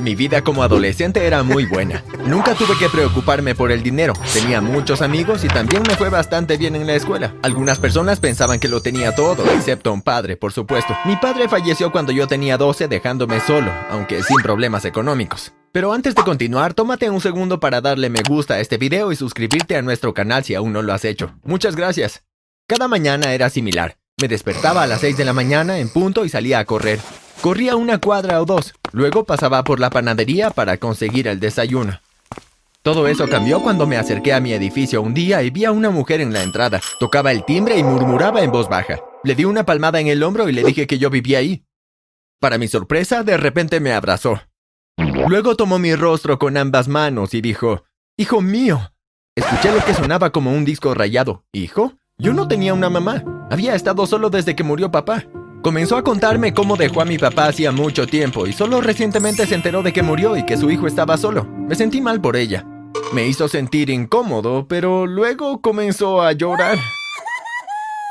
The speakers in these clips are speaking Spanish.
Mi vida como adolescente era muy buena. Nunca tuve que preocuparme por el dinero. Tenía muchos amigos y también me fue bastante bien en la escuela. Algunas personas pensaban que lo tenía todo, excepto un padre, por supuesto. Mi padre falleció cuando yo tenía 12, dejándome solo, aunque sin problemas económicos. Pero antes de continuar, tómate un segundo para darle me gusta a este video y suscribirte a nuestro canal si aún no lo has hecho. Muchas gracias. Cada mañana era similar. Me despertaba a las 6 de la mañana en punto y salía a correr. Corría una cuadra o dos, luego pasaba por la panadería para conseguir el desayuno. Todo eso cambió cuando me acerqué a mi edificio un día y vi a una mujer en la entrada. Tocaba el timbre y murmuraba en voz baja. Le di una palmada en el hombro y le dije que yo vivía ahí. Para mi sorpresa, de repente me abrazó. Luego tomó mi rostro con ambas manos y dijo, Hijo mío. Escuché lo que sonaba como un disco rayado. ¿Hijo? Yo no tenía una mamá. Había estado solo desde que murió papá. Comenzó a contarme cómo dejó a mi papá hacía mucho tiempo y solo recientemente se enteró de que murió y que su hijo estaba solo. Me sentí mal por ella. Me hizo sentir incómodo, pero luego comenzó a llorar.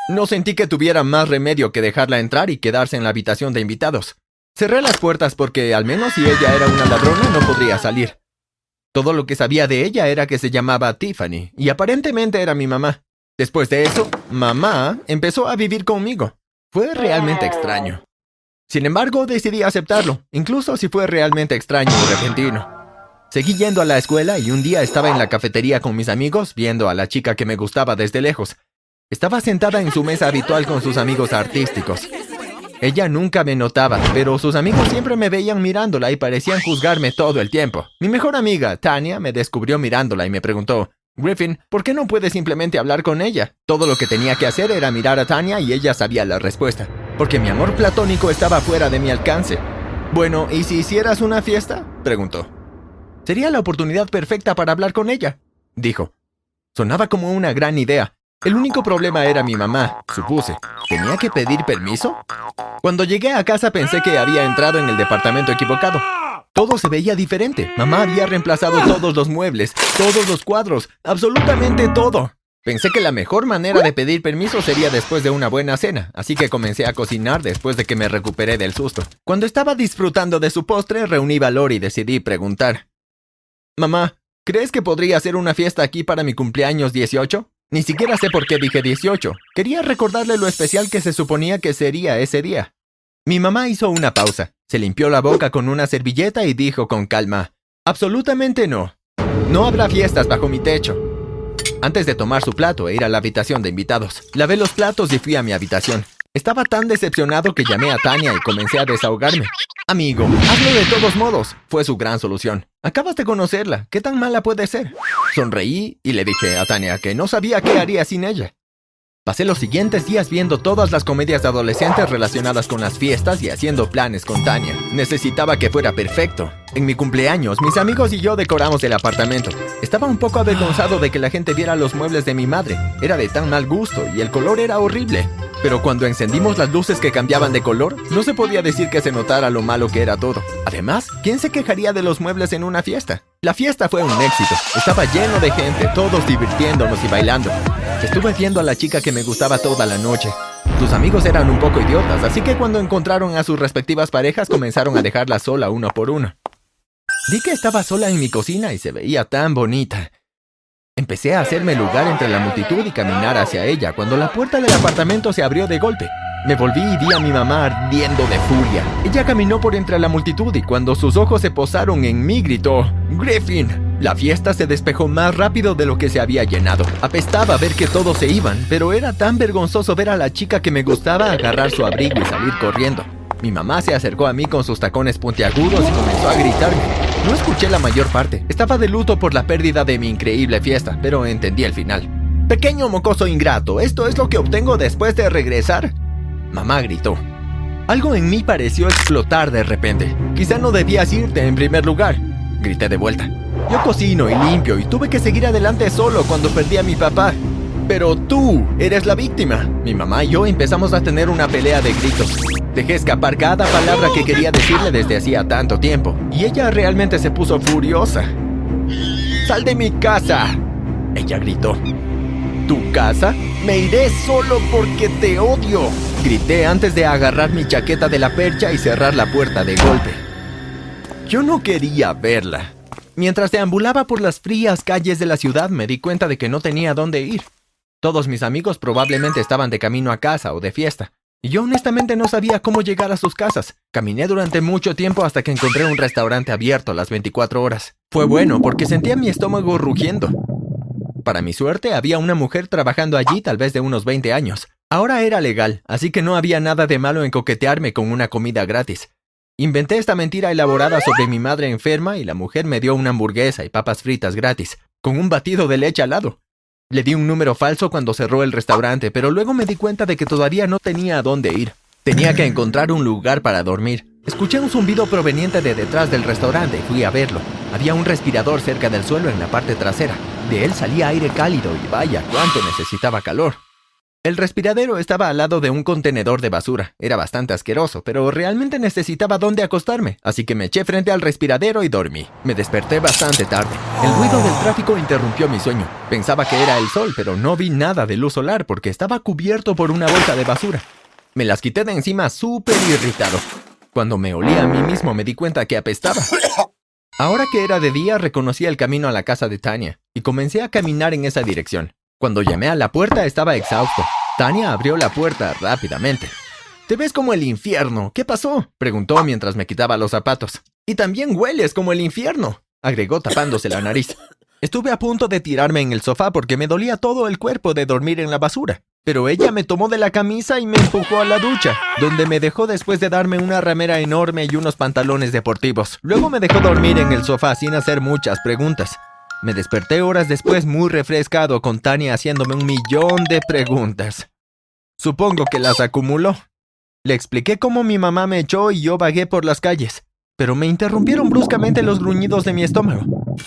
No sentí que tuviera más remedio que dejarla entrar y quedarse en la habitación de invitados. Cerré las puertas porque al menos si ella era una ladrona no podría salir. Todo lo que sabía de ella era que se llamaba Tiffany y aparentemente era mi mamá. Después de eso, mamá empezó a vivir conmigo. Fue realmente extraño. Sin embargo, decidí aceptarlo, incluso si fue realmente extraño y repentino. Seguí yendo a la escuela y un día estaba en la cafetería con mis amigos viendo a la chica que me gustaba desde lejos. Estaba sentada en su mesa habitual con sus amigos artísticos. Ella nunca me notaba, pero sus amigos siempre me veían mirándola y parecían juzgarme todo el tiempo. Mi mejor amiga, Tania, me descubrió mirándola y me preguntó, Griffin, ¿por qué no puedes simplemente hablar con ella? Todo lo que tenía que hacer era mirar a Tania y ella sabía la respuesta, porque mi amor platónico estaba fuera de mi alcance. Bueno, ¿y si hicieras una fiesta? preguntó. Sería la oportunidad perfecta para hablar con ella, dijo. Sonaba como una gran idea. El único problema era mi mamá, supuse. ¿Tenía que pedir permiso? Cuando llegué a casa pensé que había entrado en el departamento equivocado. Todo se veía diferente. Mamá había reemplazado todos los muebles, todos los cuadros, absolutamente todo. Pensé que la mejor manera de pedir permiso sería después de una buena cena, así que comencé a cocinar después de que me recuperé del susto. Cuando estaba disfrutando de su postre, reuní valor y decidí preguntar. Mamá, ¿crees que podría hacer una fiesta aquí para mi cumpleaños 18? Ni siquiera sé por qué dije 18. Quería recordarle lo especial que se suponía que sería ese día. Mi mamá hizo una pausa, se limpió la boca con una servilleta y dijo con calma, Absolutamente no. No habrá fiestas bajo mi techo. Antes de tomar su plato e ir a la habitación de invitados, lavé los platos y fui a mi habitación. Estaba tan decepcionado que llamé a Tania y comencé a desahogarme. Amigo, hazlo de todos modos, fue su gran solución. Acabas de conocerla, ¿qué tan mala puede ser? Sonreí y le dije a Tania que no sabía qué haría sin ella. Pasé los siguientes días viendo todas las comedias de adolescentes relacionadas con las fiestas y haciendo planes con Tania. Necesitaba que fuera perfecto. En mi cumpleaños, mis amigos y yo decoramos el apartamento. Estaba un poco avergonzado de que la gente viera los muebles de mi madre. Era de tan mal gusto y el color era horrible. Pero cuando encendimos las luces que cambiaban de color, no se podía decir que se notara lo malo que era todo. Además, ¿quién se quejaría de los muebles en una fiesta? La fiesta fue un éxito. Estaba lleno de gente, todos divirtiéndonos y bailando. Estuve viendo a la chica que me gustaba toda la noche. Tus amigos eran un poco idiotas, así que cuando encontraron a sus respectivas parejas comenzaron a dejarla sola uno por uno. Vi que estaba sola en mi cocina y se veía tan bonita. Empecé a hacerme lugar entre la multitud y caminar hacia ella cuando la puerta del apartamento se abrió de golpe. Me volví y vi a mi mamá ardiendo de furia. Ella caminó por entre la multitud y cuando sus ojos se posaron en mí gritó, Griffin. La fiesta se despejó más rápido de lo que se había llenado. Apestaba ver que todos se iban, pero era tan vergonzoso ver a la chica que me gustaba agarrar su abrigo y salir corriendo. Mi mamá se acercó a mí con sus tacones puntiagudos y comenzó a gritarme. No escuché la mayor parte. Estaba de luto por la pérdida de mi increíble fiesta, pero entendí el final. Pequeño mocoso ingrato, ¿esto es lo que obtengo después de regresar? Mamá gritó. Algo en mí pareció explotar de repente. Quizá no debías irte en primer lugar. Grité de vuelta. Yo cocino y limpio y tuve que seguir adelante solo cuando perdí a mi papá. Pero tú eres la víctima. Mi mamá y yo empezamos a tener una pelea de gritos. Dejé escapar cada palabra que quería decirle desde hacía tanto tiempo. Y ella realmente se puso furiosa. ¡Sal de mi casa! Ella gritó. ¿Tu casa? Me iré solo porque te odio. Grité antes de agarrar mi chaqueta de la percha y cerrar la puerta de golpe. Yo no quería verla. Mientras deambulaba por las frías calles de la ciudad me di cuenta de que no tenía dónde ir. Todos mis amigos probablemente estaban de camino a casa o de fiesta. Y yo honestamente no sabía cómo llegar a sus casas. Caminé durante mucho tiempo hasta que encontré un restaurante abierto las 24 horas. Fue bueno porque sentía mi estómago rugiendo. Para mi suerte, había una mujer trabajando allí tal vez de unos 20 años. Ahora era legal, así que no había nada de malo en coquetearme con una comida gratis. Inventé esta mentira elaborada sobre mi madre enferma y la mujer me dio una hamburguesa y papas fritas gratis, con un batido de leche al lado. Le di un número falso cuando cerró el restaurante, pero luego me di cuenta de que todavía no tenía a dónde ir. Tenía que encontrar un lugar para dormir. Escuché un zumbido proveniente de detrás del restaurante y fui a verlo. Había un respirador cerca del suelo en la parte trasera. De él salía aire cálido y vaya, cuánto necesitaba calor. El respiradero estaba al lado de un contenedor de basura. Era bastante asqueroso, pero realmente necesitaba dónde acostarme, así que me eché frente al respiradero y dormí. Me desperté bastante tarde. El ruido del tráfico interrumpió mi sueño. Pensaba que era el sol, pero no vi nada de luz solar porque estaba cubierto por una bolsa de basura. Me las quité de encima súper irritado. Cuando me olí a mí mismo me di cuenta que apestaba. Ahora que era de día reconocí el camino a la casa de Tania y comencé a caminar en esa dirección. Cuando llamé a la puerta estaba exhausto. Tania abrió la puerta rápidamente. Te ves como el infierno. ¿Qué pasó? preguntó mientras me quitaba los zapatos. Y también hueles como el infierno, agregó tapándose la nariz. Estuve a punto de tirarme en el sofá porque me dolía todo el cuerpo de dormir en la basura. Pero ella me tomó de la camisa y me empujó a la ducha, donde me dejó después de darme una ramera enorme y unos pantalones deportivos. Luego me dejó dormir en el sofá sin hacer muchas preguntas. Me desperté horas después muy refrescado con Tania haciéndome un millón de preguntas. Supongo que las acumuló. Le expliqué cómo mi mamá me echó y yo vagué por las calles, pero me interrumpieron bruscamente los gruñidos de mi estómago.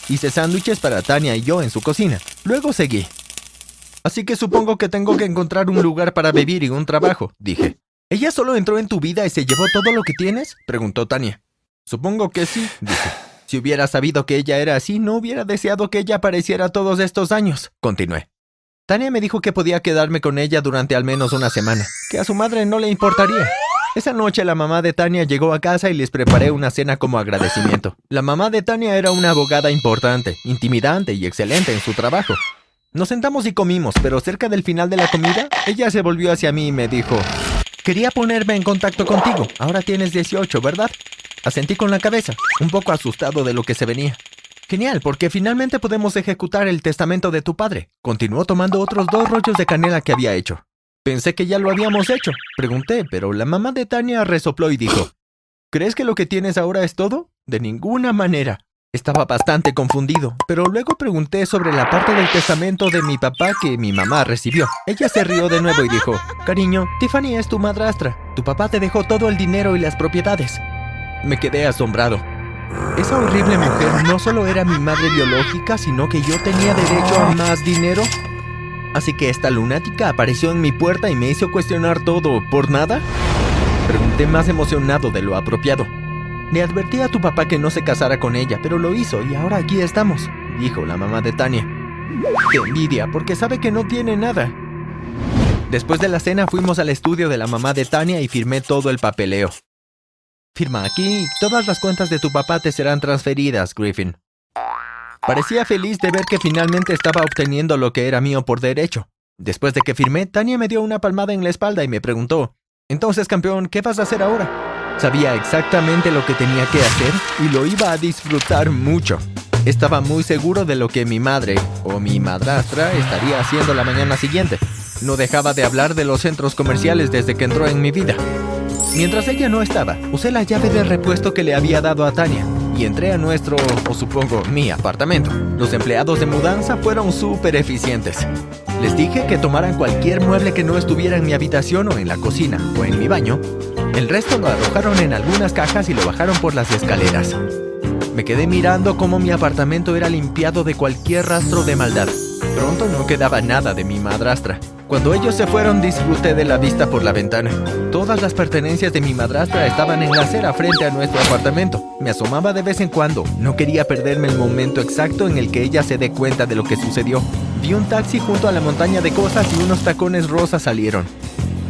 Hice sándwiches para Tania y yo en su cocina. Luego seguí. Así que supongo que tengo que encontrar un lugar para vivir y un trabajo, dije. ¿Ella solo entró en tu vida y se llevó todo lo que tienes? preguntó Tania. Supongo que sí, dije. Si hubiera sabido que ella era así, no hubiera deseado que ella apareciera todos estos años. Continué. Tania me dijo que podía quedarme con ella durante al menos una semana, que a su madre no le importaría. Esa noche la mamá de Tania llegó a casa y les preparé una cena como agradecimiento. La mamá de Tania era una abogada importante, intimidante y excelente en su trabajo. Nos sentamos y comimos, pero cerca del final de la comida, ella se volvió hacia mí y me dijo, Quería ponerme en contacto contigo. Ahora tienes 18, ¿verdad? Asentí con la cabeza, un poco asustado de lo que se venía. Genial, porque finalmente podemos ejecutar el testamento de tu padre. Continuó tomando otros dos rollos de canela que había hecho. Pensé que ya lo habíamos hecho. Pregunté, pero la mamá de Tania resopló y dijo, ¿Crees que lo que tienes ahora es todo? De ninguna manera. Estaba bastante confundido, pero luego pregunté sobre la parte del testamento de mi papá que mi mamá recibió. Ella se rió de nuevo y dijo, Cariño, Tiffany es tu madrastra. Tu papá te dejó todo el dinero y las propiedades. Me quedé asombrado. Esa horrible mujer no solo era mi madre biológica, sino que yo tenía derecho a más dinero. Así que esta lunática apareció en mi puerta y me hizo cuestionar todo. ¿Por nada? Pregunté más emocionado de lo apropiado. Le advertí a tu papá que no se casara con ella, pero lo hizo y ahora aquí estamos, dijo la mamá de Tania. Qué envidia, porque sabe que no tiene nada. Después de la cena fuimos al estudio de la mamá de Tania y firmé todo el papeleo. Firma aquí, todas las cuentas de tu papá te serán transferidas, Griffin. Parecía feliz de ver que finalmente estaba obteniendo lo que era mío por derecho. Después de que firmé, Tania me dio una palmada en la espalda y me preguntó, Entonces, campeón, ¿qué vas a hacer ahora? Sabía exactamente lo que tenía que hacer y lo iba a disfrutar mucho. Estaba muy seguro de lo que mi madre o mi madrastra estaría haciendo la mañana siguiente. No dejaba de hablar de los centros comerciales desde que entró en mi vida. Mientras ella no estaba, usé la llave de repuesto que le había dado a Tania y entré a nuestro, o supongo, mi apartamento. Los empleados de mudanza fueron súper eficientes. Les dije que tomaran cualquier mueble que no estuviera en mi habitación o en la cocina o en mi baño. El resto lo arrojaron en algunas cajas y lo bajaron por las escaleras. Me quedé mirando cómo mi apartamento era limpiado de cualquier rastro de maldad. Pronto no quedaba nada de mi madrastra. Cuando ellos se fueron disfruté de la vista por la ventana. Todas las pertenencias de mi madrastra estaban en la acera frente a nuestro apartamento. Me asomaba de vez en cuando. No quería perderme el momento exacto en el que ella se dé cuenta de lo que sucedió. Vi un taxi junto a la montaña de cosas y unos tacones rosas salieron.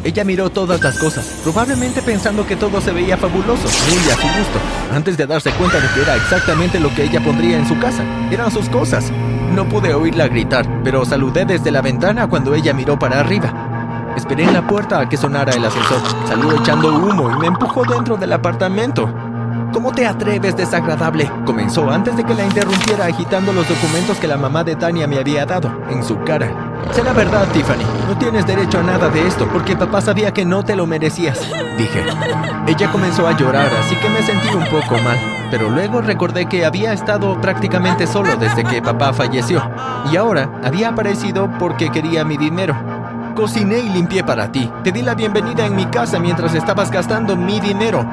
Ella miró todas las cosas, probablemente pensando que todo se veía fabuloso, muy a su gusto, antes de darse cuenta de que era exactamente lo que ella pondría en su casa. Eran sus cosas. No pude oírla gritar, pero saludé desde la ventana cuando ella miró para arriba. Esperé en la puerta a que sonara el ascensor. Salió echando humo y me empujó dentro del apartamento. ¿Cómo te atreves, desagradable? Comenzó antes de que la interrumpiera agitando los documentos que la mamá de Tania me había dado en su cara. La verdad, Tiffany. No tienes derecho a nada de esto porque papá sabía que no te lo merecías, dije. Ella comenzó a llorar, así que me sentí un poco mal. Pero luego recordé que había estado prácticamente solo desde que papá falleció. Y ahora había aparecido porque quería mi dinero. Cociné y limpié para ti. Te di la bienvenida en mi casa mientras estabas gastando mi dinero.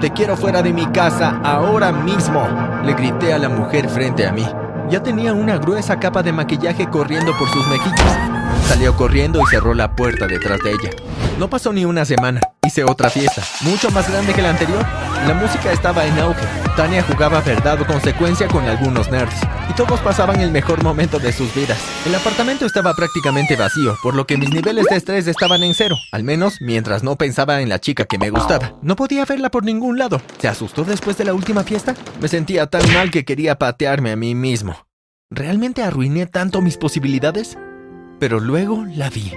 Te quiero fuera de mi casa ahora mismo, le grité a la mujer frente a mí. Ya tenía una gruesa capa de maquillaje corriendo por sus mejillas. Salió corriendo y cerró la puerta detrás de ella. No pasó ni una semana. Hice otra fiesta, mucho más grande que la anterior. La música estaba en auge. Tania jugaba verdad o consecuencia con algunos nerds. Y todos pasaban el mejor momento de sus vidas. El apartamento estaba prácticamente vacío, por lo que mis niveles de estrés estaban en cero. Al menos mientras no pensaba en la chica que me gustaba. No podía verla por ningún lado. ¿Se asustó después de la última fiesta? Me sentía tan mal que quería patearme a mí mismo. ¿Realmente arruiné tanto mis posibilidades? Pero luego la vi.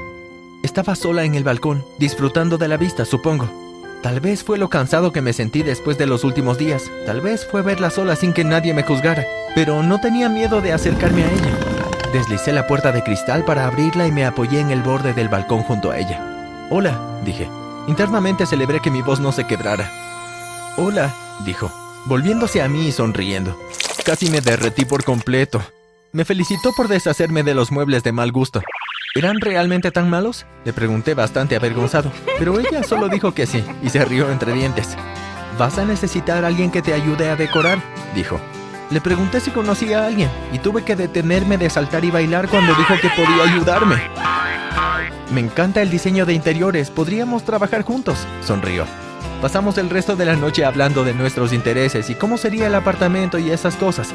Estaba sola en el balcón, disfrutando de la vista, supongo. Tal vez fue lo cansado que me sentí después de los últimos días. Tal vez fue verla sola sin que nadie me juzgara. Pero no tenía miedo de acercarme a ella. Deslicé la puerta de cristal para abrirla y me apoyé en el borde del balcón junto a ella. Hola, dije. Internamente celebré que mi voz no se quebrara. Hola, dijo, volviéndose a mí y sonriendo. Casi me derretí por completo. Me felicitó por deshacerme de los muebles de mal gusto. ¿Eran realmente tan malos? Le pregunté bastante avergonzado, pero ella solo dijo que sí y se rió entre dientes. ¿Vas a necesitar a alguien que te ayude a decorar? dijo. Le pregunté si conocía a alguien y tuve que detenerme de saltar y bailar cuando dijo que podía ayudarme. Me encanta el diseño de interiores, podríamos trabajar juntos, sonrió. Pasamos el resto de la noche hablando de nuestros intereses y cómo sería el apartamento y esas cosas.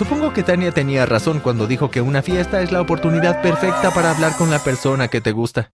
Supongo que Tania tenía razón cuando dijo que una fiesta es la oportunidad perfecta para hablar con la persona que te gusta.